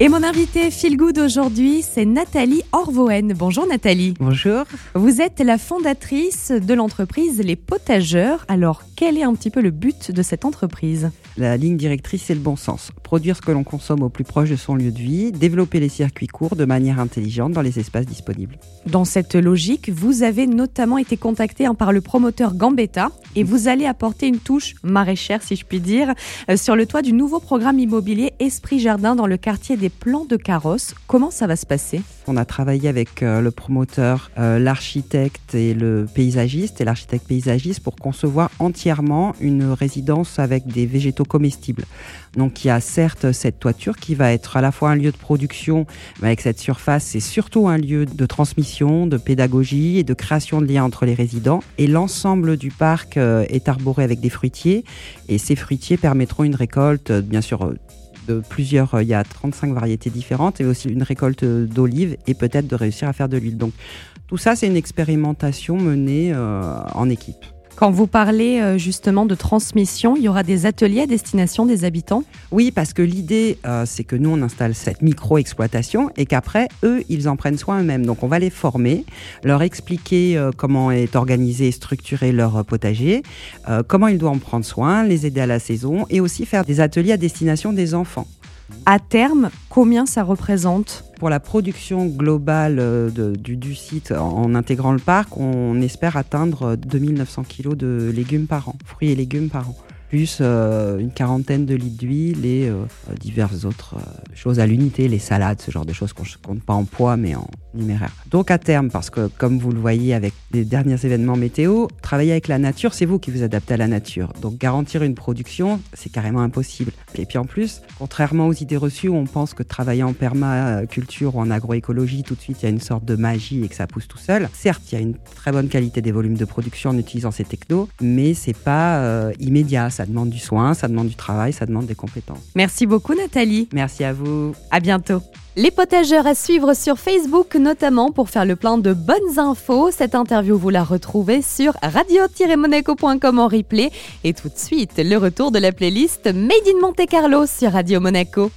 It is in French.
Et mon invité Feel Good aujourd'hui, c'est Nathalie Orvoen. Bonjour Nathalie. Bonjour. Vous êtes la fondatrice de l'entreprise Les Potageurs. Alors, quel est un petit peu le but de cette entreprise? La ligne directrice, c'est le bon sens. Produire ce que l'on consomme au plus proche de son lieu de vie, développer les circuits courts de manière intelligente dans les espaces disponibles. Dans cette logique, vous avez notamment été contacté hein, par le promoteur Gambetta et vous allez apporter une touche maraîchère, si je puis dire, euh, sur le toit du nouveau programme immobilier Esprit Jardin dans le quartier des plans de carrosse. Comment ça va se passer? On a travaillé avec euh, le promoteur, euh, l'architecte et le paysagiste et l'architecte paysagiste pour concevoir entièrement une résidence avec des végétaux comestibles. Donc il y a certes cette toiture qui va être à la fois un lieu de production, mais avec cette surface, c'est surtout un lieu de transmission, de pédagogie et de création de liens entre les résidents. Et l'ensemble du parc euh, est arboré avec des fruitiers et ces fruitiers permettront une récolte, bien sûr, de plusieurs, euh, il y a 35 variétés différentes et aussi une récolte d'olives et peut-être de réussir à faire de l'huile. Donc tout ça, c'est une expérimentation menée euh, en équipe. Quand vous parlez euh, justement de transmission, il y aura des ateliers à destination des habitants? Oui, parce que l'idée, c'est que nous, on installe cette micro-exploitation et qu'après, eux, ils en prennent soin eux-mêmes. Donc, on va les former, leur expliquer comment est organisé et structuré leur potager, comment ils doivent en prendre soin, les aider à la saison et aussi faire des ateliers à destination des enfants. À terme, combien ça représente Pour la production globale euh, du, site, en intégrant le parc, on espère atteindre 2900 kg de légumes par an, fruits et légumes par an plus euh, une quarantaine de litres d'huile et euh, diverses autres euh, choses à l'unité, les salades, ce genre de choses qu'on ne compte pas en poids mais en numéraire. Donc à terme, parce que comme vous le voyez avec les derniers événements météo, travailler avec la nature, c'est vous qui vous adaptez à la nature. Donc garantir une production, c'est carrément impossible. Et puis en plus, contrairement aux idées reçues où on pense que travailler en permaculture ou en agroécologie, tout de suite il y a une sorte de magie et que ça pousse tout seul. Certes, il y a une très bonne qualité des volumes de production en utilisant ces technos, mais c'est pas immédiat ça demande du soin, ça demande du travail, ça demande des compétences. Merci beaucoup Nathalie. Merci à vous. À bientôt. Les potageurs à suivre sur Facebook notamment pour faire le plein de bonnes infos. Cette interview, vous la retrouvez sur radio-monaco.com en replay. Et tout de suite, le retour de la playlist Made in Monte Carlo sur Radio Monaco.